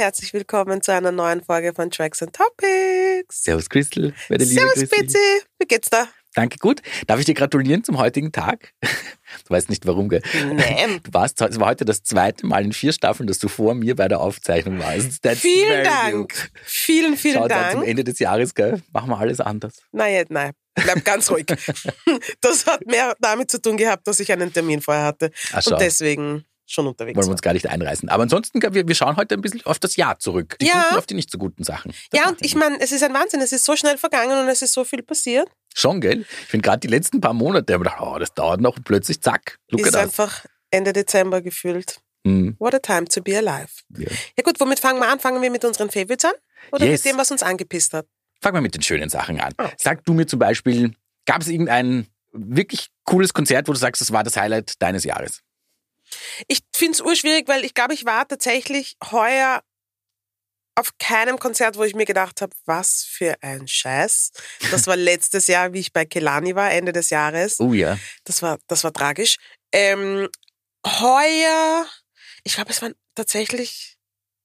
herzlich willkommen zu einer neuen Folge von Tracks and Topics. Servus Christel, meine liebe Servus Christel. Betsy, wie geht's da? Danke, gut. Darf ich dir gratulieren zum heutigen Tag? Du weißt nicht warum, gell? Nein. Du warst, es war heute das zweite Mal in vier Staffeln, dass du vor mir bei der Aufzeichnung warst. That's Vielen Dank. good. Vielen, vielen Schau, dann zum Dank. Ende des Jahres, gell? Machen wir alles anders. Nein, nein, bleib ganz ruhig. Das hat mehr damit zu tun gehabt, dass ich einen Termin vorher hatte Ach, und deswegen schon unterwegs Wollen wir uns gar nicht einreißen. Aber ansonsten, wir, wir schauen heute ein bisschen auf das Jahr zurück. Die Ja. guten auf die nicht so guten Sachen. Das Ja, und ich meine, es ist ein Wahnsinn. Es ist so schnell vergangen und es ist so viel passiert. Schon, gell? Ich finde gerade die letzten paar Monate, habe gedacht, oh, das dauert noch und plötzlich zack, look ist einfach Ende Dezember gefühlt. Hm, What a time to be alive. ja. Ja gut, womit fangen wir an? Fangen wir mit unseren Favorites an? Oder Yes. mit dem, was uns angepisst hat? Fangen wir mit den schönen Sachen an. Okay. Sag du mir zum Beispiel, gab es irgendein wirklich cooles Konzert, wo du sagst, das war das Highlight deines Jahres? Ich finde es urschwierig, weil ich glaube, ich war tatsächlich heuer auf keinem Konzert, wo ich mir gedacht habe, was für ein Scheiß. Das war letztes Jahr, wie ich bei Kelani war, Ende des Jahres. Oh ja. Das war, das war tragisch. Ähm, heuer, ich glaube, es waren tatsächlich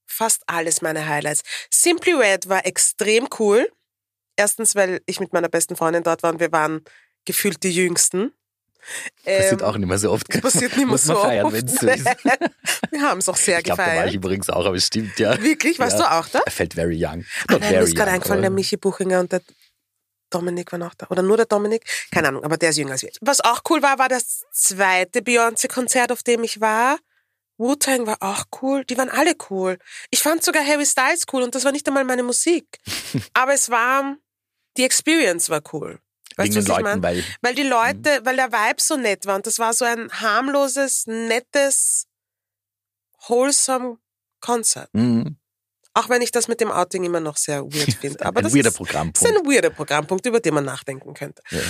fast alles meine Highlights. Simply Red war extrem cool. Erstens, weil ich mit meiner besten Freundin dort war und wir waren gefühlt die Jüngsten. Passiert Ähm, auch nicht mehr so oft. das passiert nicht mehr Muss man so feiern, oft. so ist. Wir haben es auch sehr Ich glaube, da war ich gefeiert. übrigens auch, aber es stimmt, ja. Wirklich? Warst Ja. du auch da? Er fällt very young. Ah, Not nein, mir ist gerade eingefallen, der Michi Buchinger und der Dominik waren auch da. Oder nur der Dominik? Keine Ahnung, aber der ist jünger als wir. Was auch cool war, war das zweite Beyoncé-Konzert, auf dem ich war. Wu-Tang war auch cool. Die waren alle cool. Ich fand sogar Harry Styles cool und das war nicht einmal meine Musik. aber es war, die Experience war cool. Weißt du, was ich Leuten, meine? weil Weil die Leute, weil der Vibe so nett war und das war so ein harmloses, nettes, wholesome Konzert. Mhm. Auch wenn ich das mit dem Outing immer noch sehr weird finde. Aber ein das weirder ist, ist Programmpunkt. ein weirder Programmpunkt, über den man nachdenken könnte. Ja.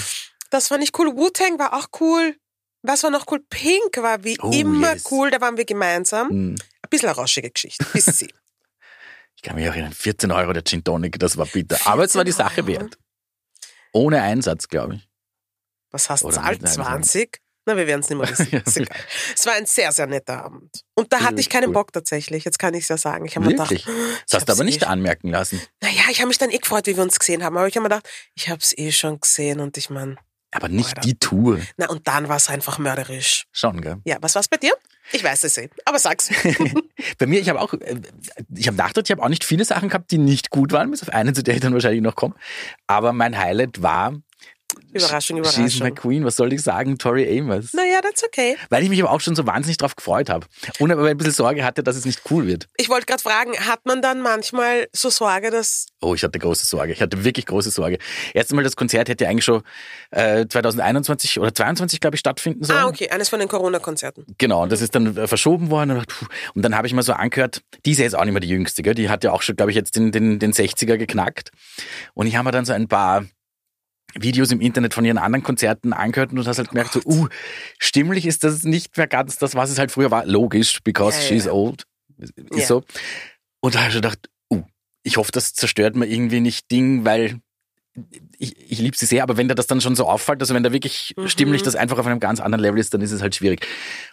Das fand ich cool. Wu-Tang war auch cool. Was war noch cool? Pink war wie Oh, immer yes. cool. Da waren wir gemeinsam. Mhm. Ein bisschen eine rauschige Geschichte. Bis sie. Ich kann mich auch erinnern, 14 Euro der Gin Tonic, das war bitter. Aber es war die 14 Sache Euro? wert. Ohne Einsatz, glaube ich. Was hast du Oder einem 20? Na, wir werden es nicht mehr wissen. Ist egal. Es war ein sehr, sehr netter Abend. Und da hatte ich keinen cool. Bock tatsächlich. Jetzt kann ich es ja sagen. Ich habe mir gedacht, Das hast du aber nicht eh anmerken lassen. Naja, ich habe mich dann eh gefreut, wie wir uns gesehen haben. Aber ich habe mir gedacht, ich habe es eh schon gesehen und ich meine, Aber nicht die Tour. na und dann war es einfach mörderisch. Schon, gell? Ja, was war's bei dir? Ich weiß es eh, aber sag's. Bei mir, ich habe auch, äh, ich habe nachgedacht, ich habe auch nicht viele Sachen gehabt, die nicht gut waren, bis auf eine, zu der ich dann wahrscheinlich noch komme. Aber mein Highlight war Überraschung, She's Überraschung. Queen, was soll ich sagen? Tori Amos. Naja, that's okay. Weil ich mich aber auch schon so wahnsinnig drauf gefreut habe. Und aber ein bisschen Sorge hatte, dass es nicht cool wird. Ich wollte gerade fragen, hat man dann manchmal so Sorge, dass. Oh, ich hatte große Sorge. Ich hatte wirklich große Sorge. Erst einmal, das Konzert hätte eigentlich schon äh, 2021 oder 22, glaube ich, stattfinden sollen. Ah, okay, eines von den Corona-Konzerten. Genau, und das ist dann äh, verschoben worden. Und, und dann habe ich mal so angehört, die ist ja jetzt auch nicht mehr die Jüngste, gell? die hat ja auch schon, glaube ich, jetzt den, den, den 60er geknackt. Und ich habe mir dann so ein paar Videos im Internet von ihren anderen Konzerten angehört und du hast halt gemerkt, so, uh, stimmlich ist das nicht mehr ganz das, was es halt früher war. Logisch, because ja, she's ja. old. Ist Ja. so. Und da habe ich gedacht, uh, ich hoffe, das zerstört mir irgendwie nicht Ding, weil ich, ich liebe sie sehr, aber wenn da das dann schon so auffällt, also wenn da wirklich Mhm. stimmlich das einfach auf einem ganz anderen Level ist, dann ist es halt schwierig.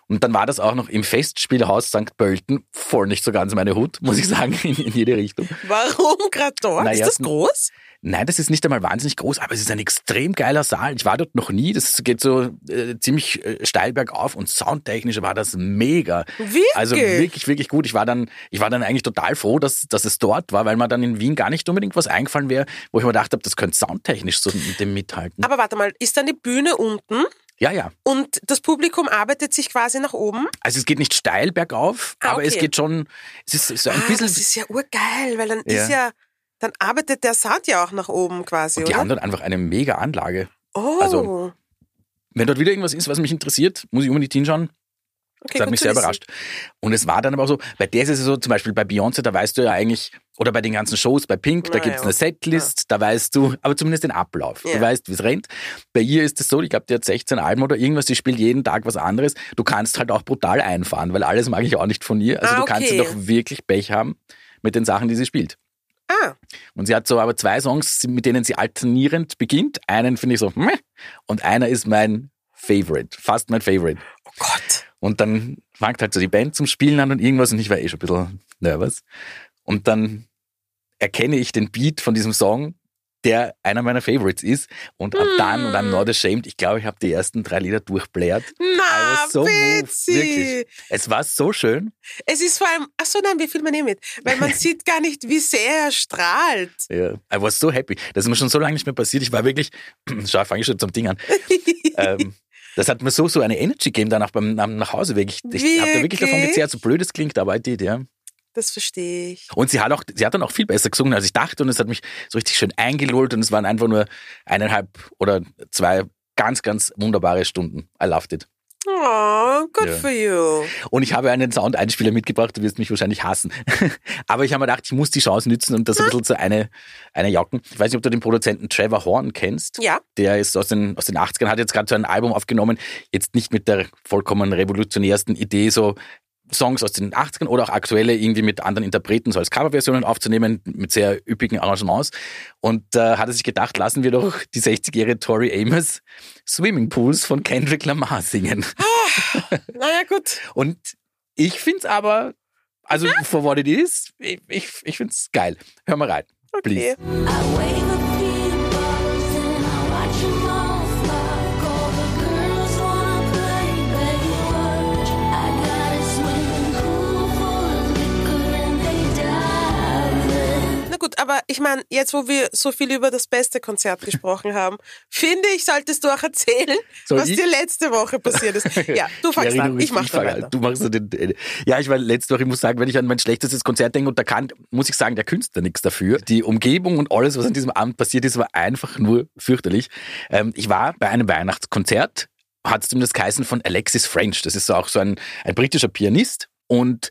Und dann war das auch noch im Festspielhaus St. Pölten, voll nicht so ganz meine Hut, muss ich sagen, in, in jede Richtung. Warum gerade dort? Na, ist das groß? Nein, das ist nicht einmal wahnsinnig groß, aber es ist ein extrem geiler Saal. Ich war dort noch nie, das geht so äh, ziemlich äh, steil bergauf und soundtechnisch war das mega. Wirklich? Also wirklich, wirklich gut. Ich war dann, ich war dann eigentlich total froh, dass, dass es dort war, weil mir dann in Wien gar nicht unbedingt was eingefallen wäre, wo ich mir gedacht habe, das könnte soundtechnisch so mit dem mithalten. Aber warte mal, ist dann die Bühne unten Ja, ja. und das Publikum arbeitet sich quasi nach oben? Also es geht nicht steil bergauf, Ah, aber es geht schon, es ist so ein ah, bisschen, das ist ja urgeil, weil dann Ja. ist ja, dann arbeitet der Sound ja auch nach oben quasi, und die oder? haben dort einfach eine mega Anlage. oh, also, Wenn dort wieder irgendwas ist, was mich interessiert, muss ich unbedingt hinschauen. okay, Das hat mich sehr überrascht. Und es war dann aber auch so, bei der ist es so, zum Beispiel bei Beyoncé, da weißt du ja eigentlich, oder bei den ganzen Shows, bei Pink, da Na gibt's ja. eine Setlist, da weißt du, aber zumindest den Ablauf. Ja. Du weißt, wie es rennt. Bei ihr ist es so, ich glaube, die hat 16 Alben oder irgendwas, die spielt jeden Tag was anderes. Du kannst halt auch brutal einfahren, weil alles mag ich auch nicht von ihr. Also Ah, du kannst okay. doch wirklich Pech haben mit den Sachen, die sie spielt. Ah, Und sie hat so aber zwei Songs, mit denen sie alternierend beginnt. Einen finde ich so, meh, und einer ist mein Favorite, fast mein Favorite. oh Gott. Und dann fängt halt so die Band zum Spielen an und irgendwas und ich war eh schon ein bisschen nervös. Und dann erkenne ich den Beat von diesem Song, der einer meiner Favorites ist. Und ab dann und I'm not ashamed, ich glaube, ich habe die ersten drei Lieder durchblärt. I Na, so witzig. Es war so schön. Es ist vor allem, ach so, nein, wir filmen eh mit, weil man sieht gar nicht, wie sehr er strahlt. Ja. I was so happy. Das ist mir schon so lange nicht mehr passiert. Ich war wirklich, schau, fange ich schon zum Ding an. ähm, das hat mir so, so eine Energy gegeben danach beim am Nachhauseweg. Ich, ich habe da wirklich davon gezehrt, so blöd es klingt, aber I did, ja. Das verstehe ich. Und sie hat auch, sie hat dann auch viel besser gesungen, als ich dachte. Und es hat mich so richtig schön eingelullt. Und es waren einfach nur eineinhalb oder zwei ganz, ganz wunderbare Stunden. I loved it. Oh, good Ja. for you. Und ich habe einen Sound-Einspieler mitgebracht, du wirst mich wahrscheinlich hassen. Aber ich habe mir gedacht, ich muss die Chance nützen und das ein bisschen zu eine, eine jacken. Ich weiß nicht, ob du den Produzenten Trevor Horn kennst. Ja. Der ist aus den, aus den 80ern, hat jetzt gerade so ein Album aufgenommen, jetzt nicht mit der vollkommen revolutionärsten Idee, so Songs aus den 80ern oder auch aktuelle irgendwie mit anderen Interpreten so als Coverversionen aufzunehmen, mit sehr üppigen Arrangements. Und äh, hat er sich gedacht, lassen wir doch die 60-jährige Tori Amos Swimmingpools von Kendrick Lamar singen. Naja, gut. Und ich find's aber, also for what it is, ich, ich, ich find's geil. Hör mal rein. Okay. Please. Aber ich meine, jetzt wo wir so viel über das beste Konzert gesprochen haben, finde ich, solltest du auch erzählen, Soll was ich? dir letzte Woche passiert ist. Ja, du fängst Schwere an, ich mach dann an. weiter. Du machst den, äh, ja, ich war letzte Woche, ich muss sagen, wenn ich an mein schlechtestes Konzert denke, und da kann, muss ich sagen, der Künstler nichts dafür. Die Umgebung und alles, was an diesem Abend passiert ist, war einfach nur fürchterlich. Ähm, ich war bei einem Weihnachtskonzert, hat es zumindest geheißen von Alexis French. Das ist auch so ein, ein britischer Pianist und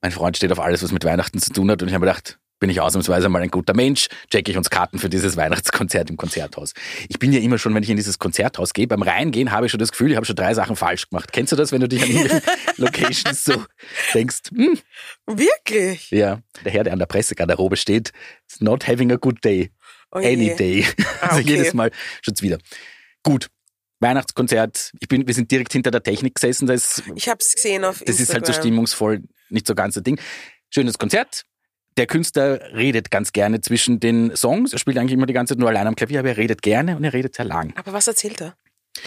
mein Freund steht auf alles, was mit Weihnachten zu tun hat und ich habe mir gedacht, bin ich ausnahmsweise mal ein guter Mensch, checke ich uns Karten für dieses Weihnachtskonzert im Konzerthaus. Ich bin ja immer schon, wenn ich in dieses Konzerthaus gehe, beim Reingehen habe ich schon das Gefühl, ich habe schon drei Sachen falsch gemacht. Kennst du das, wenn du dich an Locations so denkst, hm, Wirklich? ja, der Herr, der an der Pressegarderobe steht, is not having a good day. Oh. Any day. Ah, Also okay. jedes Mal schaut's wieder. Gut. Weihnachtskonzert, ich bin, wir sind direkt hinter der Technik gesessen, da ist Ich habe es gesehen auf das Instagram. ist halt so stimmungsvoll, nicht so ganz das Ding. Schönes Konzert. Der Künstler redet ganz gerne zwischen den Songs. Er spielt eigentlich immer die ganze Zeit nur allein am Klavier, aber er redet gerne und er redet sehr lang. Aber was erzählt er?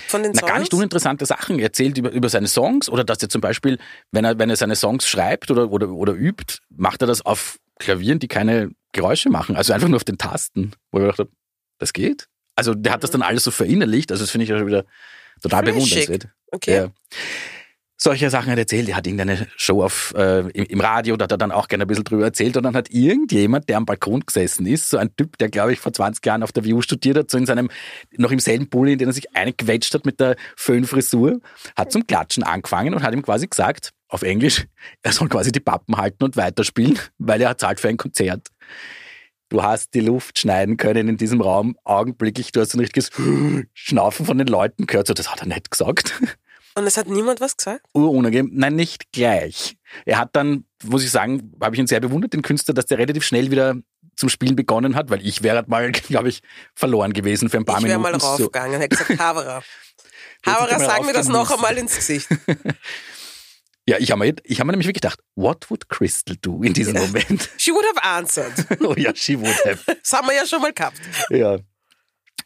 Von den Na, Songs? gar nicht uninteressante Sachen. Er erzählt über, über seine Songs oder dass er zum Beispiel, wenn er, wenn er seine Songs schreibt oder, oder, oder übt, macht er das auf Klavieren, die keine Geräusche machen. Also einfach nur auf den Tasten. Wo ich gedacht habe, das geht? Also der hat das dann alles so verinnerlicht. Also das finde ich ja schon wieder total bewundernswert. Okay. Ja. Solche Sachen hat er erzählt. Er hat irgendeine Show auf, äh, im, im Radio, da hat er dann auch gerne ein bisschen drüber erzählt. Und dann hat irgendjemand, der am Balkon gesessen ist, so ein Typ, der, glaube ich, vor 20 Jahren auf der WU studiert hat, so in seinem, noch im selben Pulli, in den er sich eingequetscht hat mit der Föhnfrisur, hat zum Klatschen angefangen und hat ihm quasi gesagt, auf Englisch, er soll quasi die Pappen halten und weiterspielen, weil er zahlt für ein Konzert. Du hast die Luft schneiden können in diesem Raum, augenblicklich, du hast ein richtiges Schnaufen von den Leuten gehört, so, das hat er nicht gesagt Und es hat niemand was gesagt? urunangenehm. Nein, nicht gleich. Er hat dann, muss ich sagen, habe ich ihn sehr bewundert, den Künstler, dass der relativ schnell wieder zum Spielen begonnen hat, weil ich wäre halt mal, glaube ich, verloren gewesen für ein paar ich wäre Minuten. mal raufgegangen, hätte gesagt, Havara. Havara, sag mir das noch einmal ins Gesicht. Ja, ich habe mir, ich hab mir nämlich wirklich gedacht, what would Crystal do in diesem Moment? She would have answered. oh ja, she would have. Das haben wir ja schon mal gehabt. Ja.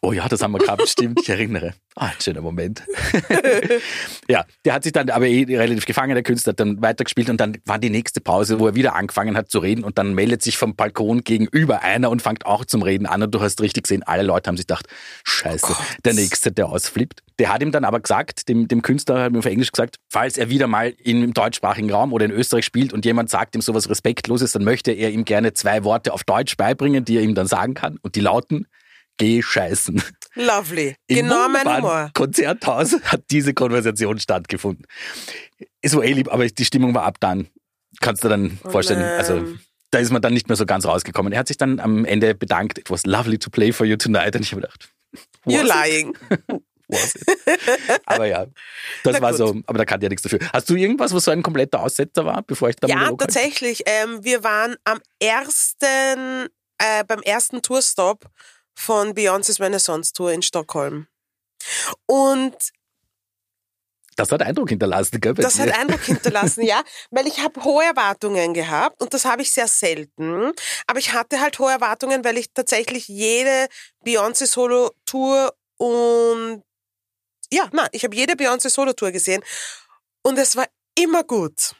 Oh ja, das haben wir gehabt, stimmt, ich erinnere. Ah, ein schöner Moment. ja, der hat sich dann aber eh relativ gefangen, der Künstler hat dann weitergespielt und dann war die nächste Pause, wo er wieder angefangen hat zu reden und dann meldet sich vom Balkon gegenüber einer und fängt auch zum Reden an und du hast richtig gesehen, alle Leute haben sich gedacht, scheiße, der Nächste, der ausflippt. Der hat ihm dann aber gesagt, dem, dem Künstler hat mir auf Englisch gesagt, falls er wieder mal im deutschsprachigen Raum oder in Österreich spielt und jemand sagt ihm sowas Respektloses, dann möchte er ihm gerne zwei Worte auf Deutsch beibringen, die er ihm dann sagen kann und die lauten, geh scheißen. Lovely. Genau mein Humor. Konzerthaus hat diese Konversation stattgefunden. Es war eh lieb, aber die Stimmung war ab dann. Kannst du dann Oh vorstellen. nein. Also da ist man dann nicht mehr so ganz rausgekommen. Er hat sich dann am Ende bedankt. It was lovely to play for you tonight. Und ich habe gedacht, You're lying. Was? Aber ja, das war so. Aber da kann ja nichts dafür. Hast du irgendwas, was so ein kompletter Aussetzer war, bevor ich dann Ja, tatsächlich. Ähm, wir waren am ersten, äh, beim ersten Tourstop von Beyoncé's Renaissance Tour in Stockholm. Und Das hat Eindruck hinterlassen, gell? Das hat Eindruck hinterlassen, ja, weil ich habe hohe Erwartungen gehabt und das habe ich sehr selten. Aber ich hatte halt hohe Erwartungen, weil ich tatsächlich jede Beyoncé Solo Tour und ja, nein, ich habe jede Beyoncé Solo Tour gesehen und es war immer gut.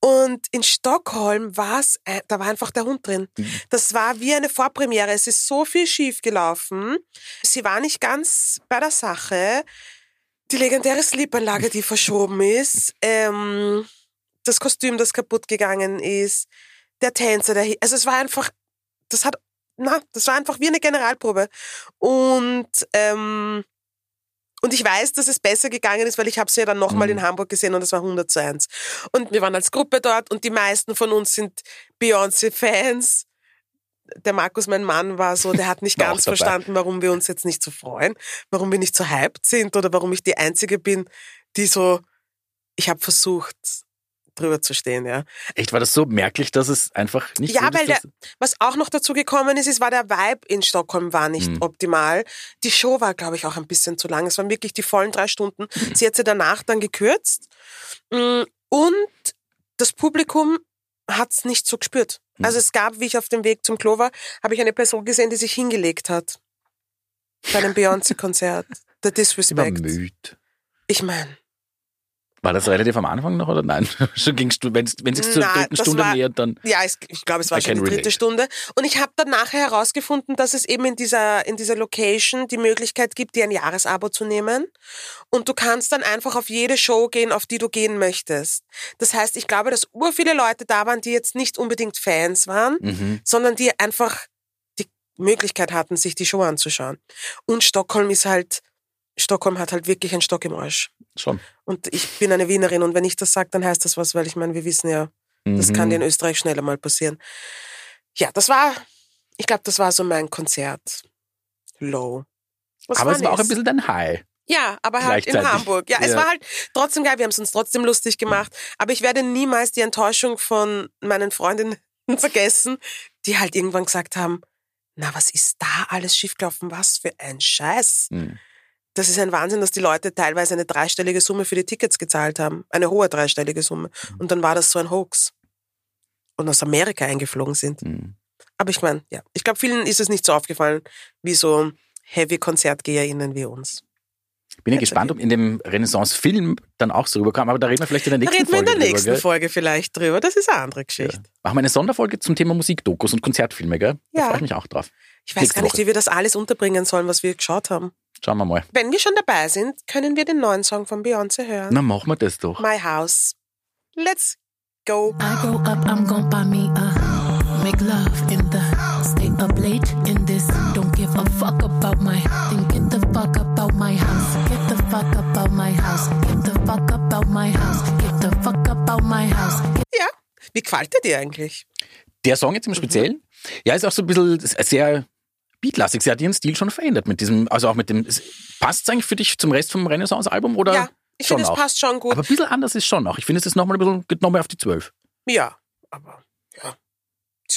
Und in Stockholm war es, da war einfach der Hund drin. Das war wie eine Vorpremiere. Es ist so viel schief gelaufen. Sie war nicht ganz bei der Sache. Die legendäre Sleepanlage, die verschoben ist, ähm, das Kostüm, das kaputt gegangen ist, der Tänzer, der, also es war einfach, das hat, na, das war einfach wie eine Generalprobe. Und, ähm, und ich weiß, dass es besser gegangen ist, weil ich habe sie ja dann nochmal Mhm. in Hamburg gesehen und es war 100 zu 1. Und wir waren als Gruppe dort und die meisten von uns sind Beyoncé-Fans. Der Markus, mein Mann, war so, der hat nicht ganz verstanden, warum wir uns jetzt nicht so freuen, warum wir nicht so hyped sind oder warum ich die Einzige bin, die so, ich habe versucht, drüber zu stehen, ja. Echt, war das so merklich, dass es einfach nicht Ja, gut weil der, was auch noch dazu gekommen ist, ist, war der Vibe in Stockholm war nicht Mhm. optimal. Die Show war, glaube ich, auch ein bisschen zu lang. Es waren wirklich die vollen drei Stunden. Sie hat sie danach dann gekürzt. Mm, Und das Publikum hat's nicht so gespürt. Mhm. Also es gab, wie ich auf dem Weg zum Klo war, habe ich eine Person gesehen, die sich hingelegt hat. Bei einem Beyoncé-Konzert. Der Disrespect. müde. Ich meine, War das relativ am Anfang noch oder nein? Schon ging wenn es sich zur dritten Stunde war- nähert, dann Ja, es, ich glaube, es war I schon die dritte relate. Stunde. Und ich habe dann nachher herausgefunden, dass es eben in dieser, in dieser Location die Möglichkeit gibt, dir ein Jahresabo zu nehmen. Und du kannst dann einfach auf jede Show gehen, auf die du gehen möchtest. Das heißt, ich glaube, dass ur viele Leute da waren, die jetzt nicht unbedingt Fans waren, mhm. sondern die einfach die Möglichkeit hatten, sich die Show anzuschauen. Und Stockholm ist halt, Stockholm hat halt wirklich einen Stock im Arsch. schon. Und ich bin eine Wienerin und wenn ich das sage, dann heißt das was, weil ich meine, wir wissen ja, das Mhm. kann dir in Österreich schneller mal passieren. Ja, das war, ich glaube, das war so mein Konzert. Low. Das Aber es war auch ein bisschen dein High. Ja, aber halt in. Hamburg. Ja, es Ja. war halt trotzdem geil. Wir haben es uns trotzdem lustig gemacht. Aber ich werde niemals die Enttäuschung von meinen Freundinnen vergessen, die halt irgendwann gesagt haben, na, was ist da alles schiefgelaufen? Was für ein Scheiß. Mhm. Das ist ein Wahnsinn, dass die Leute teilweise eine dreistellige Summe für die Tickets gezahlt haben. Eine hohe dreistellige Summe. Mhm. Und dann war das so ein Hoax. Und aus Amerika eingeflogen sind. Mhm. Aber ich meine, ja, ich glaube, vielen ist es nicht so aufgefallen, wie so Heavy-KonzertgeherInnen wie uns. Bin ja gespannt, ob in dem Renaissance-Film dann auch so rüberkam, aber da reden wir vielleicht in der Da nächsten reden wir in Folge der nächsten drüber? Folge vielleicht drüber. Das ist eine andere Geschichte. Machen wir eine Sonderfolge zum Thema Musikdokus und Konzertfilme, gell? Da Ja. freue ich mich auch drauf. Ich weiß Nächste gar nicht, Woche. wie wir das alles unterbringen sollen, was wir geschaut haben. Schauen wir mal. Wenn wir schon dabei sind, können wir den neuen Song von Beyoncé hören. Na, machen wir das doch. My House. Let's go. I grow up, I'm gon' buy me a make love in the stay up late in this. Don't give a fuck about my then get the fuck about my house. Get the fuck about my house. Get the fuck about my house. Get the fuck about my house. Ja. Wie gefällt er dir eigentlich? Der Song jetzt im Speziellen, ja, ist auch so ein bisschen sehr beatlastig. Sie hat ihren Stil schon verändert mit diesem, also auch mit dem, passt es eigentlich für dich zum Rest vom Renaissance-Album oder? Ja, ich finde, es passt schon gut. Aber ein bisschen anders ist schon auch. Ich finde, es ist nochmal ein bisschen, geht nochmal auf die Zwölf. ja, aber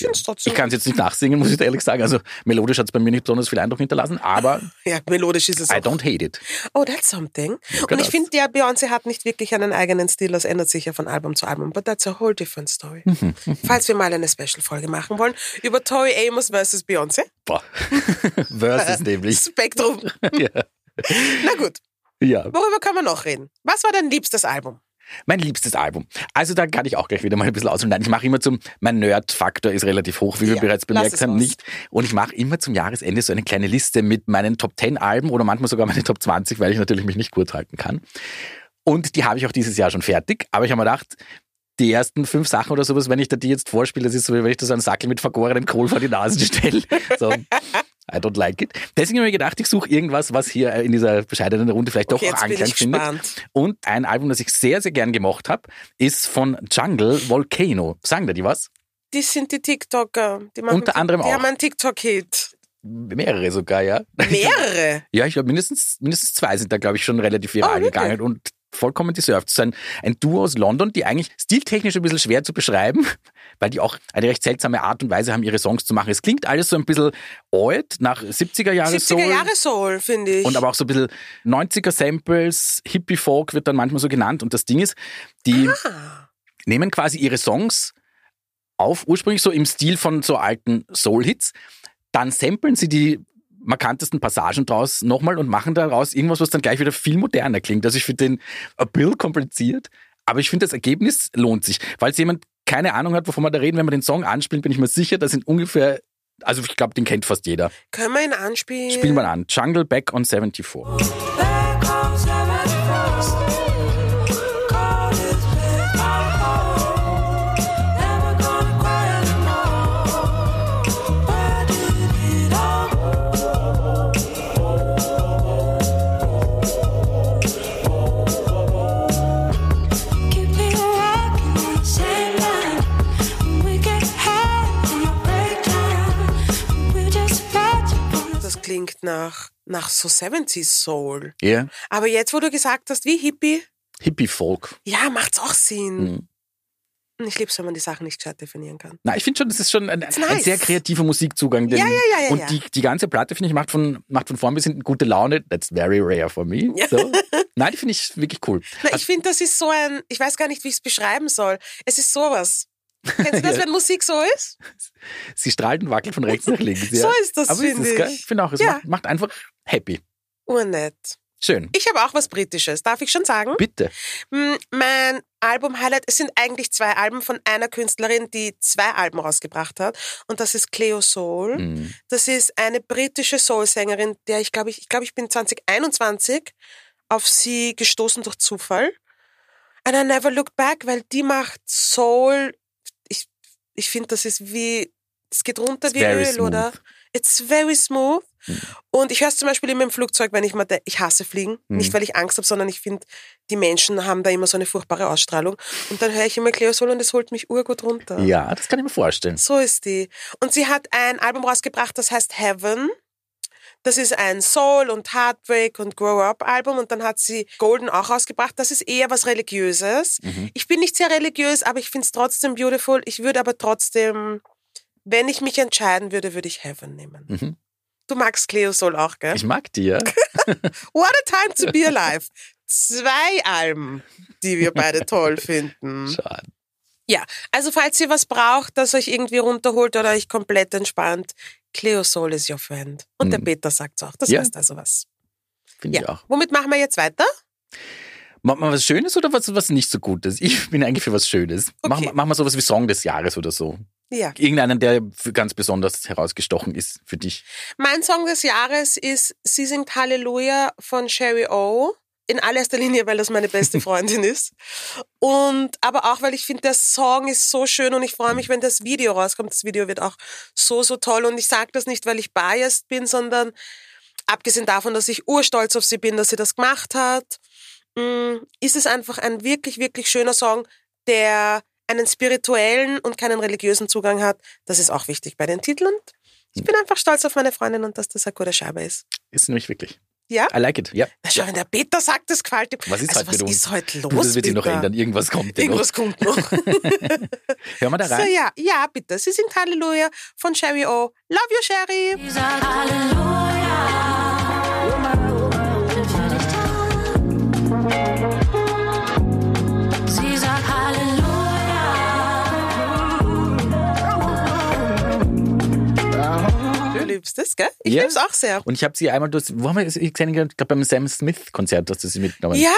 es trotzdem. Ich kann es jetzt nicht nachsingen, muss ich ehrlich sagen. Also melodisch hat es bei mir nicht besonders viel Eindruck hinterlassen, aber ja, melodisch ist es I auch. don't hate it. Oh, that's something. Und ich finde, ja, Beyoncé hat nicht wirklich einen eigenen Stil. Das ändert sich ja von Album zu Album. But that's a whole different story. Mhm, Falls wir mal eine Special-Folge machen wollen über Tori Amos versus Beyoncé. Boah. Versus nämlich. Spektrum. ja. Na gut, ja. worüber können wir noch reden? Was war dein liebstes Album? Mein liebstes Album. Also da kann ich auch gleich wieder mal ein bisschen ausholen. Nein, ich mache immer zum, mein Nerd-Faktor ist relativ hoch, wie wir Ja, bereits lass bemerkt haben, raus. nicht. Und ich mache immer zum Jahresende so eine kleine Liste mit meinen Top 10 Alben oder manchmal sogar meine Top 20, weil ich natürlich mich nicht kurz halten kann. Und die habe ich auch dieses Jahr schon fertig. Aber ich habe mir gedacht, die ersten fünf Sachen oder sowas, wenn ich da die jetzt vorspiele, das ist so, wie wenn ich da so einen Sackel mit vergorenem Kohl vor die Nase stelle. So, I don't like it. Deswegen habe ich mir gedacht, ich suche irgendwas, was hier in dieser bescheidenen Runde vielleicht doch auch Anklang ich findet. gespannt. Und ein Album, das ich sehr, sehr gern gemocht habe, ist von Jungle Volcano. Sagen da die was? Die sind die TikToker. Die machen, Unter anderem die auch. haben einen TikTok-Hit. Mehrere sogar, ja. Mehrere. Ja, ich glaube, mindestens, mindestens zwei sind da, glaube ich, schon relativ viral Oh, gegangen und vollkommen deserved. So ein, ein Duo aus London, die eigentlich stiltechnisch ein bisschen schwer zu beschreiben, weil die auch eine recht seltsame Art und Weise haben, ihre Songs zu machen. Es klingt alles so ein bisschen old, nach 70er Jahre 70er Jahre Soul, finde ich. und aber auch so ein bisschen 90er Samples, Hippie Folk wird dann manchmal so genannt. Und das Ding ist, die ah, nehmen quasi ihre Songs auf, ursprünglich so im Stil von so alten Soul-Hits, dann samplen sie die markantesten Passagen draus nochmal und machen daraus irgendwas, was dann gleich wieder viel moderner klingt. Also ich finde den Appeal kompliziert, aber ich finde das Ergebnis lohnt sich. Falls jemand keine Ahnung hat, wovon wir da reden, wenn man den Song anspielt, bin ich mir sicher, das sind ungefähr, also ich glaube, den kennt fast jeder. können wir ihn anspielen? Spiel mal an. Jungle Back on 74. nach, so 70s Soul. Ja. Aber jetzt, wo du gesagt hast, wie Hippie, Hippie Folk. ja, macht's auch Sinn. Mhm. Ich lieb's, wenn man die Sachen nicht gescheit definieren kann. Na, ich finde schon, das ist schon ein, ein nice. sehr kreativer Musikzugang. Ja, ja, ja, ja, Und ja. Die, die ganze Platte, finde ich, macht von, macht von vorn bis hinten gute Laune. That's very rare for me. Ja. So. Nein, die finde ich wirklich cool. Na, ich finde, das ist so ein, ich weiß gar nicht, wie ich es beschreiben soll. Es ist sowas. Kennst du das, Ja. wenn Musik so ist? Sie strahlt und wackelt von rechts nach links. Ja. So ist das, Aber ist finde es, ich. Ich finde auch, es macht, macht einfach happy. Urnett. Schön. Ich habe auch was Britisches, darf ich schon sagen? Bitte. Mm, Mein Album-Highlight, es sind eigentlich zwei Alben von einer Künstlerin, die zwei Alben rausgebracht hat. Und das ist Cleo Soul. Mhm. Das ist eine britische Soul-Sängerin, der ich glaube, ich, ich glaube, ich bin 2021 auf sie gestoßen durch Zufall. And I never looked back, weil die macht Soul. Ich, ich finde, das ist wie, es geht runter It's wie Öl, smooth. oder? It's very smooth. Mhm. Und ich höre es zum Beispiel immer im Flugzeug, wenn ich mal, ich hasse Fliegen. Mhm. Nicht, weil ich Angst habe, sondern ich finde, die Menschen haben da immer so eine furchtbare Ausstrahlung. Und dann höre ich immer Cleo Soul und es holt mich urgut runter. Ja, das kann ich mir vorstellen. So ist die. Und sie hat ein Album rausgebracht, das heißt Heaven. Das ist ein Soul und Heartbreak und Grow Up Album und dann hat sie Golden auch rausgebracht. Das ist eher was Religiöses. Mhm. Ich bin nicht sehr religiös, aber ich finde es trotzdem beautiful. Ich würde aber trotzdem, wenn ich mich entscheiden würde, würde ich Heaven nehmen. Mhm. Du magst Cleo Soul auch, gell? Ich mag die, ja. What a time to be alive. Zwei Alben, die wir beide toll finden. Schade. Ja, also falls ihr was braucht, das euch irgendwie runterholt oder euch komplett entspannt, Cleo Soul is your friend. Und der Mhm. Peter sagt's auch. Das Ja. heißt also was. Finde ich Ja. auch. Womit machen wir jetzt weiter? Machen wir was Schönes oder was, was nicht so Gutes? Ich bin eigentlich für was Schönes. Okay. machen wir sowas wie Song des Jahres oder so. Ja. Irgendeinen, der ganz besonders herausgestochen ist für dich. Mein Song des Jahres ist Sie singt Halleluja von Sherry O. In allererster Linie, weil das meine beste Freundin ist. Und aber auch, weil ich finde, der Song ist so schön und ich freue mich, wenn das Video rauskommt. Das Video wird auch so, so toll. Und ich sage das nicht, weil ich biased bin, sondern abgesehen davon, dass ich urstolz auf sie bin, dass sie das gemacht hat, ist es einfach ein wirklich, wirklich schöner Song, der einen spirituellen und keinen religiösen Zugang hat. Das ist auch wichtig bei den Titeln. Und ich bin einfach stolz auf meine Freundin und dass das eine gute Scheibe ist. Ist nämlich wirklich. Ja? I like it, ja. Na schau, wenn der Peter sagt, das gefällt ihm. Was ist also, heute was mit uns? ist heute los, Du, das wird sich noch ändern. Irgendwas kommt. Irgendwas kommt noch. noch. Hören wir da so, rein? ja, ja, bitte. Sie singt Halleluja von Sherry O. Love you, Sherry. Halleluja. Es, gell? Ich Ja. lieb's auch sehr. Und ich habe sie einmal, durch, wo haben wir sie gesehen? Ich glaube beim Sam Smith-Konzert hast du sie mitgenommen. Ja,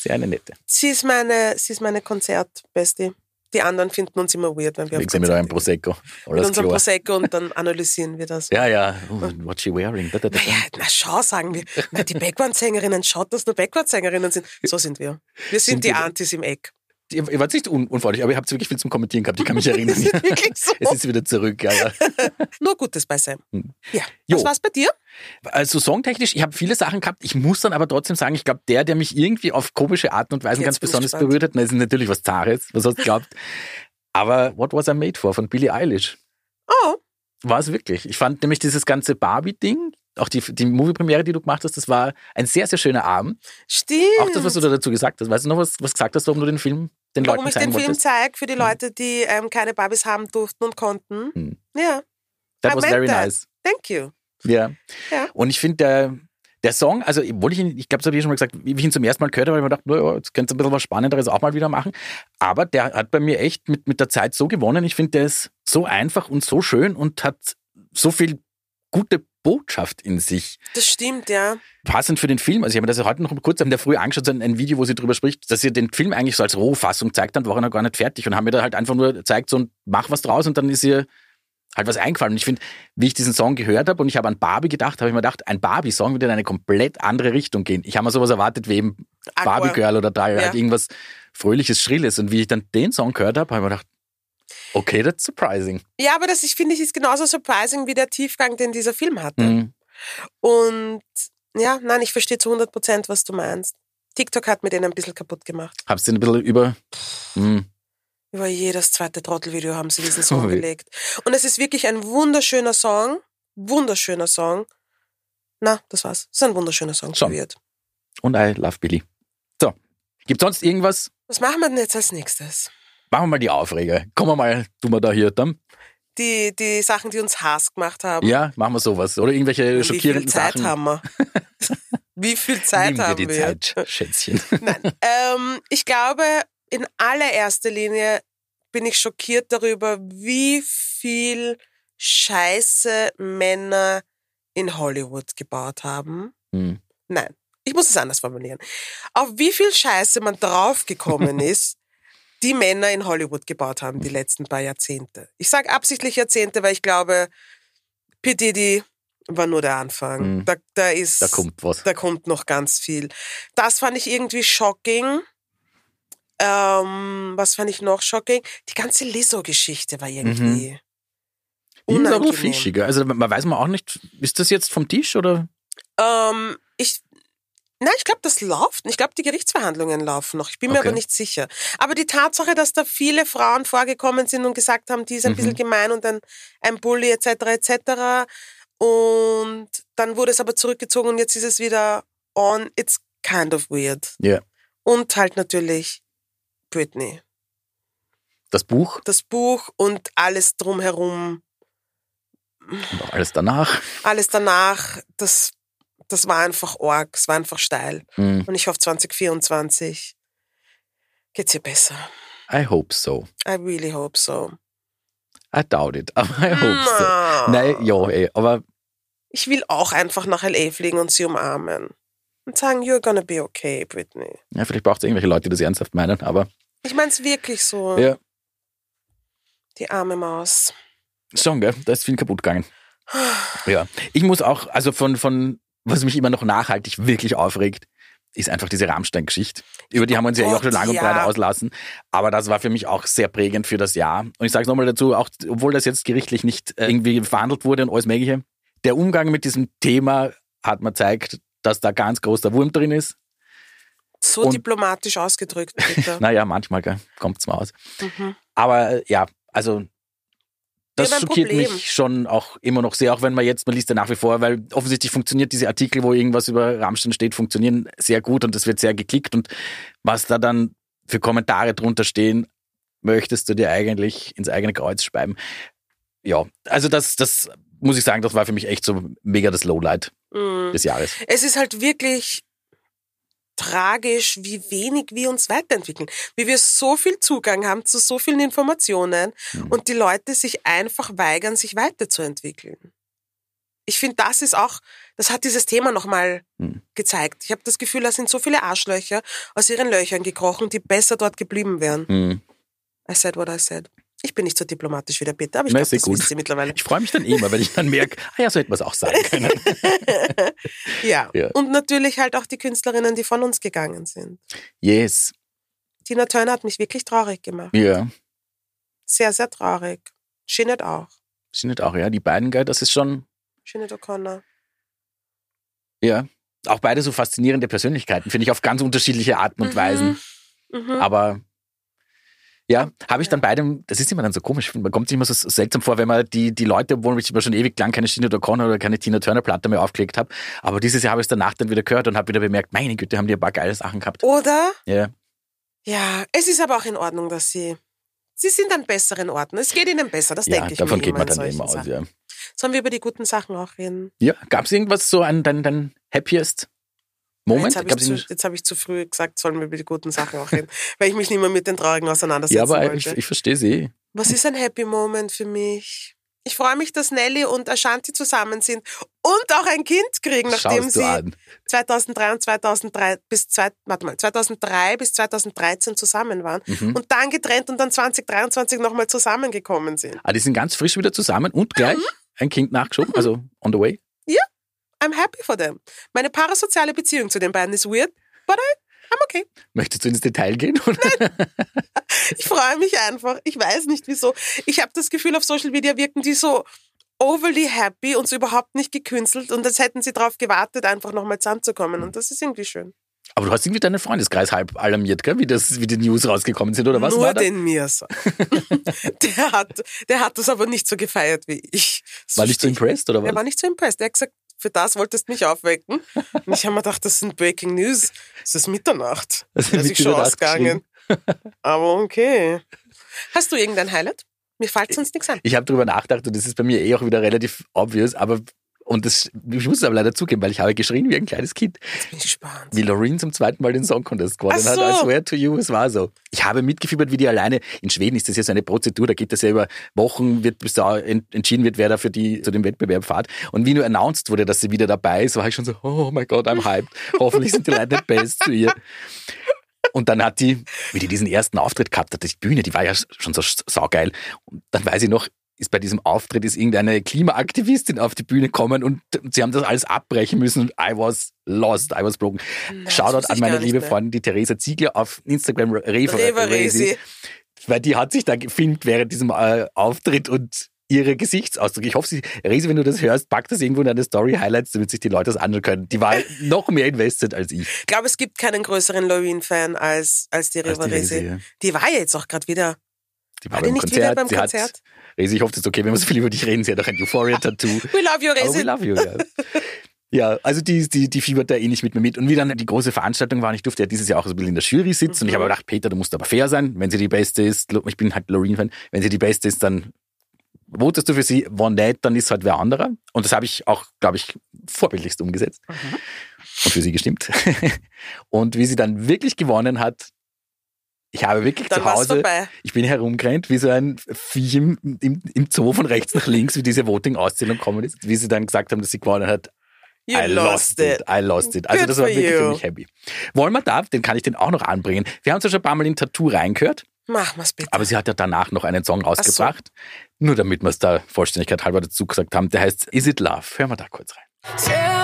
Sehr eine nette. sie ist meine, sie ist meine Konzertbestie. Die anderen finden uns immer weird, wenn wir auf Wegen mit eurem Konzerte gehen. Prosecco. Mit Alles unserem. Prosecco und dann analysieren wir das. Ja, ja. Oh, what's she wearing? Da, da, da. Naja, na schau, sagen wir. Na, die Background-Sängerinnen, schaut, dass nur Background-Sängerinnen sind. So sind wir. Wir sind, Sind die Antis im Eck. Ihr, ihr wart nicht un unfreundlich, aber ihr habt wirklich viel zum Kommentieren gehabt. Ich kann mich erinnern. Ist wirklich so. Es ist wieder zurück. Ja. Nur Gutes bei Sam. Hm. Ja. Jo. Was war's bei dir? Also songtechnisch, ich habe viele Sachen gehabt. Ich muss dann aber trotzdem sagen, ich glaube, der, der mich irgendwie auf komische Arten und Weisen Jetzt ganz besonders berührt hat, na, ist natürlich was Zares, was hast du glaubt. aber What Was I Made For von Billie Eilish Oh, war es wirklich. Ich fand nämlich dieses ganze Barbie-Ding auch die, die Movie-Premiere, die du gemacht hast, das war ein sehr, sehr schöner Abend. Stimmt. Auch das, was du da dazu gesagt hast. Weißt du noch, was, was gesagt hast, warum du den Film den Warum Leuten ich zeigen den Film wolltest? zeige für die Leute, die ähm, keine Barbies haben durften und konnten. Hm. Ja, That I was very that. nice. thank you. Ja. Ja. Und ich finde, der, der Song, also obwohl ich ihn, ich glaube, das habe ich schon mal gesagt, wie ich ihn zum ersten Mal gehört habe, habe ich mir gedacht, naja, jetzt könnte ein bisschen was Spannenderes auch mal wieder machen. Aber der hat bei mir echt mit, mit der Zeit so gewonnen. Ich finde, der ist so einfach und so schön und hat so viel gute Botschaft in sich. Das stimmt, ja. Passend für den Film, also ich habe mir das heute noch kurz in der Früh angeschaut, so ein, Video, wo sie drüber spricht, dass sie den Film eigentlich so als Rohfassung zeigt, dann war er noch gar nicht fertig und haben mir da halt einfach nur gezeigt, so mach was draus und dann ist ihr halt was eingefallen. Und ich finde, wie ich diesen Song gehört habe und ich habe an Barbie gedacht, habe ich mir gedacht, ein Barbie-Song würde in eine komplett andere Richtung gehen. Ich habe mir sowas erwartet wie eben Aqua. Barbie Girl oder da Ja. halt irgendwas Fröhliches, Schrilles. Und wie ich dann den Song gehört habe, habe ich mir gedacht, okay, that's surprising. Ja, aber das, ich finde, ich ist genauso surprising wie der Tiefgang, den dieser Film hatte. Mhm. Und ja, nein, ich verstehe zu 100 Prozent, was du meinst. TikTok hat mir den ein bisschen kaputt gemacht. Hab's den ein bisschen über. Mhm. Über jedes zweite Trottelvideo haben sie diesen Song Ui. gelegt. Und es ist wirklich ein wunderschöner Song. Wunderschöner Song. Na, das war's. Es ist ein wunderschöner Song. Schon. Period. Und I love Billy. So, gibt sonst irgendwas? Was machen wir denn jetzt als nächstes? Machen wir mal die Aufreger. Kommen wir mal, tun wir da hier dann. Die, die Sachen, die uns Hass gemacht haben. Ja, machen wir sowas. Oder irgendwelche Wie viel schockierenden Zeit Sachen. haben wir? Wie viel Zeit Nehmen wir haben die wir? Zeit, Schätzchen. Nein. ähm, ich glaube, in allererster Linie bin ich schockiert darüber, wie viel Scheiße Männer in Hollywood gebaut haben. Hm. Nein, ich muss es anders formulieren. Auf wie viel Scheiße man draufgekommen ist, die Männer in Hollywood gebaut haben, die letzten paar Jahrzehnte. Ich sage absichtlich Jahrzehnte, weil ich glaube, P. Diddy war nur der Anfang. Mhm. Da, da ist Da kommt was. da kommt noch ganz viel. Das fand ich irgendwie shocking. Ähm, was fand ich noch shocking? Die ganze Lizzo-Geschichte war irgendwie Die ist aber unangenehm. fischiger. Also man weiß man auch nicht, ist das jetzt vom Tisch oder? Ähm, ich, nein, ich glaube, das läuft. Ich glaube, die Gerichtsverhandlungen laufen noch. Ich bin mir Okay. aber nicht sicher. Aber die Tatsache, dass da viele Frauen vorgekommen sind und gesagt haben, die ist ein Mhm. bisschen gemein und ein, ein Bully etc. etc. Und dann wurde es aber zurückgezogen und jetzt ist es wieder on. It's kind of weird. Ja. Und halt natürlich Britney. Das Buch Das Buch und alles drumherum, und alles danach. alles danach, das, das war einfach arg, es war einfach steil. Hm. Und ich hoffe, 2024 geht's ihr besser. I hope so. I really hope so. I doubt it, aber I hope so. Na. Nein, ja, ey, aber Ich will auch einfach nach L.A. fliegen und sie umarmen. Und sagen, you're gonna be okay, Britney. ja, vielleicht braucht es irgendwelche Leute, die das ernsthaft meinen, aber Ich mein's wirklich so. ja, Die arme Maus. schon, gell? Da ist viel kaputt gegangen. Ja, ich muss auch, also von, von, was mich immer noch nachhaltig wirklich aufregt, ist einfach diese Rammstein-Geschichte. Über die haben wir uns ja eh auch schon lange und breit auslassen. Aber das war für mich auch sehr prägend für das Jahr. Und ich sage es nochmal dazu, auch obwohl das jetzt gerichtlich nicht äh, irgendwie verhandelt wurde und alles Mögliche, der Umgang mit diesem Thema hat mir gezeigt, dass da ganz großer Wurm drin ist. So Und- diplomatisch ausgedrückt, bitte. Naja, manchmal kommt es mal aus. mhm. Aber äh, ja, also das schockiert Problem. mich schon auch immer noch sehr, auch wenn man jetzt, man liest ja nach wie vor, weil offensichtlich funktioniert diese Artikel, wo irgendwas über Rammstein steht, funktionieren sehr gut und es wird sehr geklickt und was da dann für Kommentare drunter stehen, möchtest du dir eigentlich ins eigene Kreuz schreiben. Ja, also das, das muss ich sagen, das war für mich echt so mega das Lowlight Mhm. des Jahres. Es ist halt wirklich tragisch, wie wenig wir uns weiterentwickeln. Wie wir so viel Zugang haben zu so vielen Informationen Mhm. und die Leute sich einfach weigern, sich weiterzuentwickeln. Ich finde, das ist auch, das hat dieses Thema nochmal Mhm. gezeigt. Ich habe das Gefühl, da sind so viele Arschlöcher aus ihren Löchern gekrochen, die besser dort geblieben wären. Hm. I said what I said. Ich bin nicht so diplomatisch wie der Peter, aber ich glaube, das gut. wisst ihr mittlerweile. Ich freue mich dann immer, weil ich dann merke, ah ja, so hätte man es auch sagen können. Ja. Ja. Und natürlich halt auch die Künstlerinnen, die von uns gegangen sind. Yes. Tina Turner hat mich wirklich traurig gemacht. Ja. Sehr, sehr traurig. Sinead auch. Stimmt auch, ja. Die beiden, gell, das ist schon, Sinead O'Connor. ja. Auch beide so faszinierende Persönlichkeiten, finde ich, auf ganz unterschiedliche Arten und Weisen. Mhm. Aber Ja, habe ich dann beidem, das ist immer dann so komisch, man kommt sich immer so seltsam vor, wenn man die, die Leute, obwohl ich schon ewig lang keine Sinead O'Connor oder keine Tina Turner Platte mehr aufgelegt habe, aber dieses Jahr habe ich es danach dann wieder gehört und habe wieder bemerkt, meine Güte, haben die ein paar geile Sachen gehabt. Oder? Ja. Ja, es ist aber auch in Ordnung, dass sie. Sie sind an besseren Orten. Es geht ihnen besser, das Ja, denke ich davon mir geht man dann immer aus, Sachen. ja. Sollen wir über die guten Sachen auch reden? Ja, gab es irgendwas so an dein, dein happiest Moment? Jetzt habe ich, zu- jetzt hab ich zu früh gesagt, sollen wir über die guten Sachen auch reden, weil ich mich nicht mehr mit den Traurigen auseinandersetzen ja, aber wollte. ich, ich verstehe sie. Was ist ein Happy Moment für mich? Ich freue mich, dass Nelly und Ashanti zusammen sind und auch ein Kind kriegen, nachdem sie an. 2003 und 2003 bis zwei, warte mal, 2003 bis 2013 zusammen waren Mhm. und dann getrennt und dann 2023 nochmal zusammengekommen sind. Ah, die sind ganz frisch wieder zusammen und gleich Mhm. ein Kind nachgeschoben, also on the way. I'm happy for them. Meine parasoziale Beziehung zu den beiden ist weird, but I, I'm okay. Möchtest du ins Detail gehen? Oder? Ich freue mich einfach. Ich weiß nicht wieso. Ich habe das Gefühl, auf Social Media wirken die so overly happy und so überhaupt nicht gekünstelt und als hätten sie darauf gewartet, einfach nochmal zusammenzukommen. Und das ist irgendwie schön. Aber du hast irgendwie deinen Freundeskreis halb alarmiert, gell? Wie, das, wie die News rausgekommen sind, oder was Nur war das? den Mirsa. der, hat, der hat das aber nicht so gefeiert wie ich. War nicht so impressed, oder was? Er war nicht so impressed. Er hat gesagt, für das wolltest du mich aufwecken. Und ich habe mir gedacht, das sind Breaking News. Es ist Mitternacht. Das ist Da ist ich schon ausgegangen. Aber okay. Hast du irgendein Highlight? Mir fällt sonst nichts ein. Ich habe darüber nachgedacht und das ist bei mir eh auch wieder relativ obvious, aber und das, ich muss es aber leider zugeben, weil ich habe geschrien wie ein kleines Kind, Jetzt bin ich gespannt. wie Loreen zum zweiten Mal den Song Contest gewonnen Ach hat. so. I swear to you, es war so. Ich habe mitgefiebert, wie die alleine, in Schweden ist das ja so eine Prozedur, da geht das ja über Wochen, wird bis da en- entschieden wird, wer da für die zu dem Wettbewerb fährt. Und wie nur announced wurde, dass sie wieder dabei ist, war ich schon so, oh my God, I'm hyped. Hoffentlich sind die Leute nicht best zu ihr. Und dann hat die, wie die diesen ersten Auftritt gehabt hat, die Bühne, die war ja schon so saugeil. Und dann weiß ich noch, ist bei diesem Auftritt ist irgendeine Klimaaktivistin auf die Bühne gekommen und sie haben das alles abbrechen müssen. I was lost, I was broken. das Shoutout an meine liebe mehr. Freundin, die Theresa Ziegler auf Instagram, Reva, Reva Resi, weil die hat sich da gefilmt während diesem äh, Auftritt und ihre Gesichtsausdruck. Ich hoffe, sie, Resi, wenn du das hörst, pack das irgendwo in deine Story Highlights, damit sich die Leute das anschauen können. Die war noch mehr invested als ich. Ich glaube, es gibt keinen größeren Loreen-Fan als, als die Resi. Resi, ja. Die war ja jetzt auch gerade wieder. Die War war beim nicht Konzert. beim sie Konzert? Hat, Resi, ich hoffe, es ist okay, wenn wir so viel über dich reden. Sie hat auch ein Euphoria-Tattoo. We love you, Aber we Resi. love you, ja. Ja, also die, die, die fiebert da eh nicht mit mir mit. Und wie dann die große Veranstaltung war, und ich durfte ja dieses Jahr auch so ein bisschen in der Jury sitzen. Und ich habe Mhm. gedacht, Peter, du musst aber fair sein. Wenn sie die Beste ist, ich bin halt Loreen-Fan, wenn sie die Beste ist, dann votest du für sie. Wenn nicht, dann ist halt wer anderer. Und das habe ich auch, glaube ich, vorbildlichst umgesetzt. Und für sie gestimmt. Und wie sie dann wirklich gewonnen hat, ich habe wirklich Dann zu Hause, ich bin herumgerannt wie so ein Viech im, im, im Zoo von rechts nach links, wie diese Voting-Auszählung gekommen ist. Wie sie dann gesagt haben, dass sie gewonnen hat, You I lost it. I lost it. Also Good das war wirklich für you. mich happy. Wollen wir da, den kann ich den auch noch anbringen. Wir haben zwar schon ein paar Mal in Tattoo reingehört, Machen wir's bitte. aber sie hat ja danach noch einen Song rausgebracht. Nur damit wir es da Vollständigkeit halber dazu gesagt haben. Der heißt Is It Love? Hören wir da kurz rein.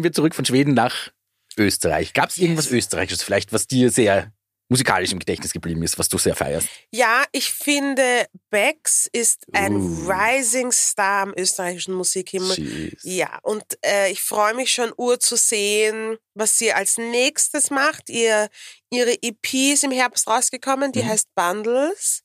Kommen wir zurück von Schweden nach Österreich. Gab es irgendwas Österreichisches vielleicht, was dir sehr musikalisch im Gedächtnis geblieben ist, was du sehr feierst? Ja, ich finde, Bex ist ein Uh. Rising Star am österreichischen Musikhimmel. Jeez. Ja, und äh, ich freue mich schon, Uhr zu sehen, was sie als nächstes macht. Ihr, ihre EP ist im Herbst rausgekommen, die Mhm. heißt Bundles.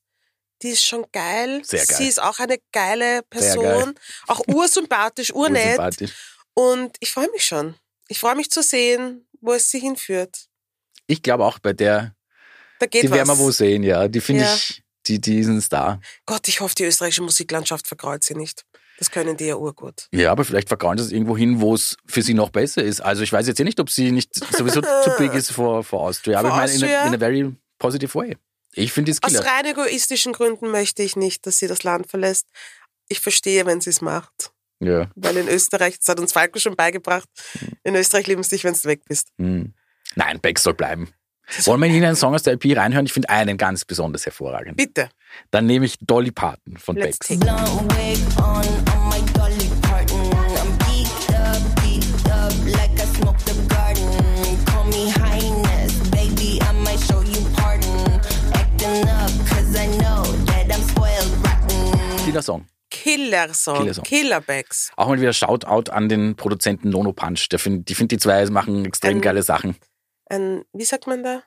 Die ist schon geil. Sehr geil. Sie ist auch eine geile Person. Auch ursympathisch, urnett. Ursympathisch. Und ich freue mich schon. Ich freue mich zu sehen, wo es sie hinführt. Ich glaube auch bei der, Da geht die werden wir was. wo sehen, ja. Die finde Ja. ich, die, die ist ein Star. Gott, ich hoffe, die österreichische Musiklandschaft vergrault sie nicht. Das können die ja urgut. Ja, aber vielleicht vergrauen sie es irgendwo hin, wo es für sie noch besser ist. Also ich weiß jetzt eh nicht, ob sie nicht sowieso zu big ist for Austria. Aber ich meine, in a, in a very positive way. Ich finde die Aus Skiller. rein egoistischen Gründen möchte ich nicht, dass sie das Land verlässt. Ich verstehe, wenn sie es macht. Ja. Weil in Österreich, das hat uns Falco schon beigebracht, in Österreich lieben sie dich, wenn du weg bist. Hm. Nein, Beck soll bleiben. Wollen wir in einen Song aus der LP reinhören? Ich finde einen ganz besonders hervorragend. Bitte. Dann nehme ich Dolly Parton von Let's Bex. Dieser Song. Killer-Song. Killer-Song. Killer-Bags. Auch mal wieder Shoutout an den Produzenten Nono Punch. Der find, die finde die zwei machen extrem Ein- geile Sachen. Ein, wie sagt man da?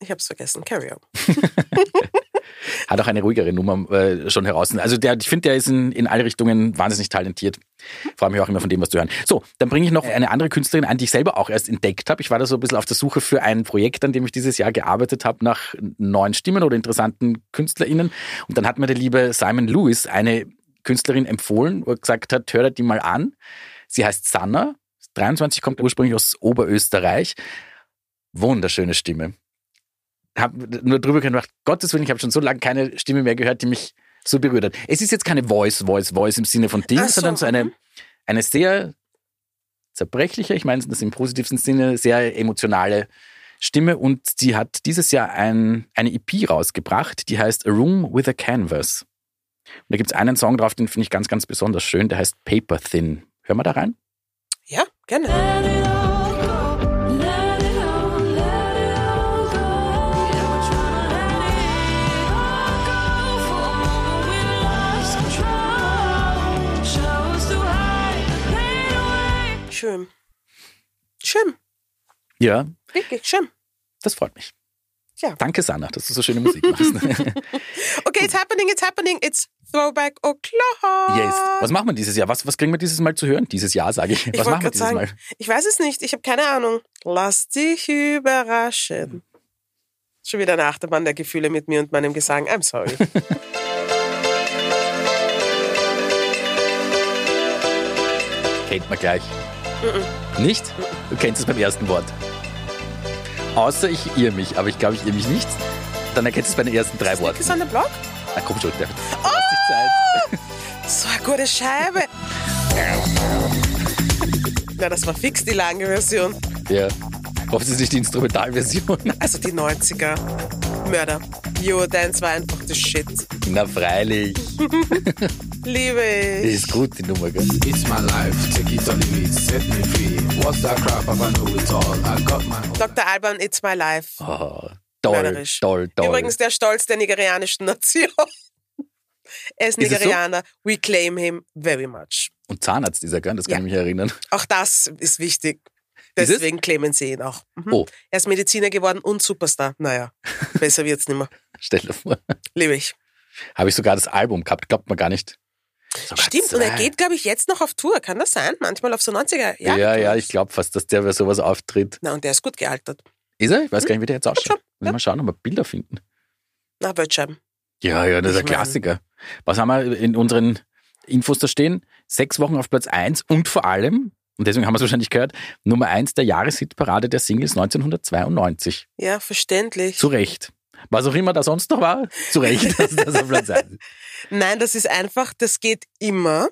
Ich hab's vergessen. Carry on. Hat auch eine ruhigere Nummer äh, schon heraus. Also der, ich finde, der ist in, in alle Richtungen wahnsinnig talentiert. Freue mich auch immer von dem, was zu hören. So, dann bringe ich noch eine andere Künstlerin ein, die ich selber auch erst entdeckt habe. Ich war da so ein bisschen auf der Suche für ein Projekt, an dem ich dieses Jahr gearbeitet habe, nach neuen Stimmen oder interessanten KünstlerInnen. Und dann hat mir der liebe Simon Lewis eine Künstlerin empfohlen, wo er gesagt hat, hör dir die mal an. Sie heißt Sanna, 23, kommt ursprünglich aus Oberösterreich. Wunderschöne Stimme. Hab nur drüber gedacht, Gottes Willen, ich habe schon so lange keine Stimme mehr gehört, die mich so berührt hat. Es ist jetzt keine Voice, Voice, Voice im Sinne von Ding, so, sondern so eine, mhm. eine sehr zerbrechliche, ich meine das im positivsten Sinne, sehr emotionale Stimme und sie hat dieses Jahr ein, eine EP rausgebracht, die heißt A Room with a Canvas. Und da gibt es einen Song drauf, den finde ich ganz, ganz besonders schön, der heißt Paper Thin. Hören wir da rein? Ja, gerne. Schön. Schön. Ja, Wirklich schön. das freut mich. Ja. Danke, Sanna, dass du so schöne Musik machst. Okay, it's happening, it's happening. It's Throwback O'Clock. yes. Was machen wir dieses Jahr? Was, was kriegen wir dieses Mal zu hören? Dieses Jahr, sage ich. Ich Was wollte machen wir dieses sagen, Mal? ich weiß es nicht. Ich habe keine Ahnung. Lass dich überraschen. Schon wieder eine Achterbahn der Gefühle mit mir und meinem Gesang. I'm sorry. Kennt man gleich. Nicht? Du kennst es beim ersten Wort. Außer ich irre mich, aber ich glaube, ich irre mich nicht. Dann erkennst du es bei den ersten drei Worten. Ist the block? Na komm schon, David. Dich Zeit. So eine gute Scheibe. Na, das war fix die lange Version. Ja. Hoffe, es ist nicht die Instrumentalversion. Also die 90er. Mörder. Eurodance war einfach das Shit. Na freilich. Liebe Das ich. ist gut, die Nummer, gell? It's my life, take it or leave it, set me free. What's that crap? I know it all. I got my. Dr. Alban, It's My Life. Oh, toll, Mörderisch. toll, toll. Übrigens der Stolz der nigerianischen Nation. Er ist Ist es so? Nigerianer. We claim him very much. Und Zahnarzt ist er, gell? Das kann Ja. ich mich erinnern. Auch das ist wichtig. Deswegen claimen sie ihn auch. Mhm. Oh, Er ist Mediziner geworden und Superstar. Naja, besser wird's nimmer. stell dir vor. Liebe ich. Habe ich sogar das Album gehabt, glaubt man gar nicht. Sogar Stimmt, und er zwei. geht, glaube ich, jetzt noch auf Tour. Kann das sein? Manchmal auf so 90er Ja, Jahre. ja, ich glaube fast, dass der bei sowas auftritt. Na, und der ist gut gealtert. Ist er? Ich weiß gar nicht, wie der jetzt ausschaut. Muss ja. mal schauen, ob wir Bilder finden. Na, Böttscheiben. Ja, ja, das ist ein Klassiker. Was haben wir in unseren Infos da stehen? Sechs Wochen auf Platz eins und vor allem, und deswegen haben wir es wahrscheinlich gehört, Nummer eins der Jahreshitparade der Singles 1992. Ja, verständlich. Zu Recht. Was auch immer da sonst noch war, zu Recht, dass das auf Platz eins ist. Nein, das ist einfach, das geht immer.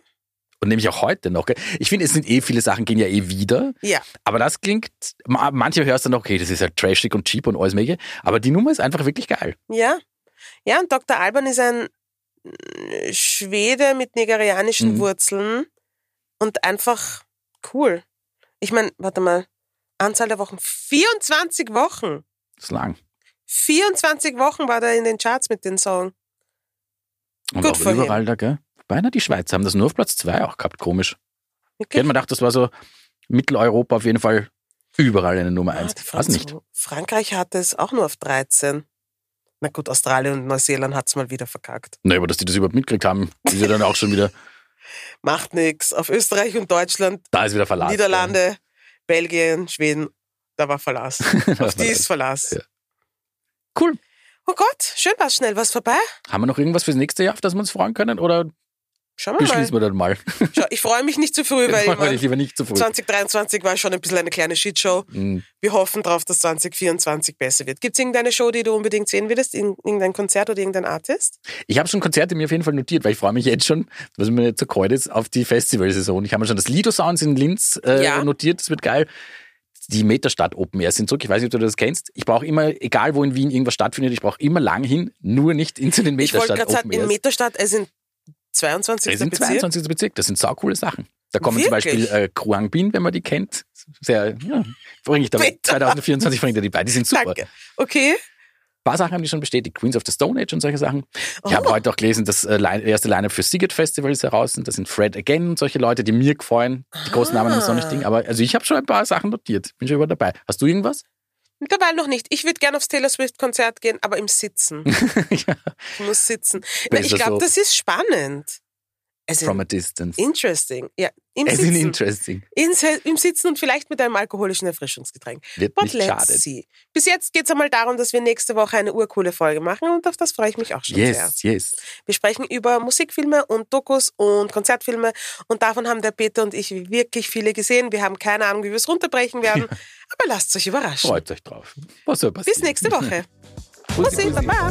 Und nämlich auch heute noch. gell? Ich finde, es sind eh viele Sachen, gehen ja eh wieder. Ja. Aber das klingt, ma- manche hörst dann noch, okay, das ist ja trashig und cheap und alles mögliche. Aber die Nummer ist einfach wirklich geil. Ja. Ja, und Dr. Alban ist ein äh, Schwede mit nigerianischen Mhm. Wurzeln und einfach cool. Ich meine, warte mal, Anzahl der Wochen, 24 Wochen. Das ist lang. 24 Wochen war der in den Charts mit dem Song. Und Gut auch überall da, gell? Beinahe die Schweizer haben das nur auf Platz zwei auch gehabt, komisch. Ich hätte mir gedacht, das war so Mitteleuropa auf jeden Fall überall eine Nummer Ah, eins. die Was nicht. Frankreich hatte es auch nur auf 13. Na gut, Australien und Neuseeland hat es mal wieder verkackt. Na, aber dass die das überhaupt mitgekriegt haben, ist ja dann auch schon wieder, Macht nix. Auf Österreich und Deutschland, da ist wieder Verlass. Niederlande, Belgien, Schweden, da war Verlass. Auf die ist Verlass. Ja. Cool. Oh Gott, schön war's schnell. Was vorbei? Haben wir noch irgendwas fürs nächste Jahr, auf das wir uns freuen können? Oder Schauen wir mal. beschließen wir dann mal? Schau, ich freue mich nicht zu früh, weil ich mein, lieber nicht zu früh. 2023 war schon ein bisschen eine kleine Shitshow. Hm, Wir hoffen drauf, dass 2024 besser wird. Gibt's irgendeine Show, die du unbedingt sehen würdest? Ir- Irgendein Konzert oder irgendein Artist? Ich habe schon Konzerte mir auf jeden Fall notiert, weil ich freue mich jetzt schon, was mir jetzt so kalt ist, auf die Festivalsaison. Ich habe mir schon das Lido Sounds in Linz äh, Ja. notiert, das wird geil. Die Metastadt Open Air sind zurück. Ich weiß nicht, ob du das kennst. Ich brauche immer, egal wo in Wien irgendwas stattfindet, ich brauche immer lang hin, nur nicht in den Ich wollte Metastadt gerade sagen, Open in Airs. Meterstadt, es sind 22. Das sind Bezirk. 22. Bezirk. Das sind saucoole Sachen. Da kommen zum Wirklich? Beispiel äh, Kruang Bin, wenn man die kennt. Sehr, ja, bringe ich da Bitte. 2024 bringt er die bei. Die sind super. Danke. Okay. paar Sachen haben die schon bestätigt. Queens of the Stone Age und solche Sachen. Ich habe Oh. heute auch gelesen, das äh, erste Line-Up für Siget Festival ist heraus. Und das sind Fred Again und solche Leute, die mir gefallen. Die großen Namen ist noch nicht Ah. Ding. Aber also ich habe schon ein paar Sachen notiert. Bin schon über dabei. Hast du irgendwas? Mittlerweile noch nicht. Ich würde gerne aufs Taylor Swift-Konzert gehen, aber im Sitzen. ja. Ich muss sitzen. Na, ich glaube, das ist spannend. Also From a distance. interesting. Ja, im ist Sitzen. interesting. In, Im Sitzen und vielleicht mit einem alkoholischen Erfrischungsgetränk. Wird But nicht let's schade. see. Bis jetzt geht es einmal darum, dass wir nächste Woche eine urcoole Folge machen und auf das freue ich mich auch schon sehr. Yes, yes. Wir sprechen über Musikfilme und Dokus und Konzertfilme und davon haben der Peter und ich wirklich viele gesehen. Wir haben keine Ahnung, wie wir es runterbrechen werden, aber lasst euch überraschen. Freut euch drauf. Was soll passieren? Bis nächste Woche. Bussi, bussi. baba.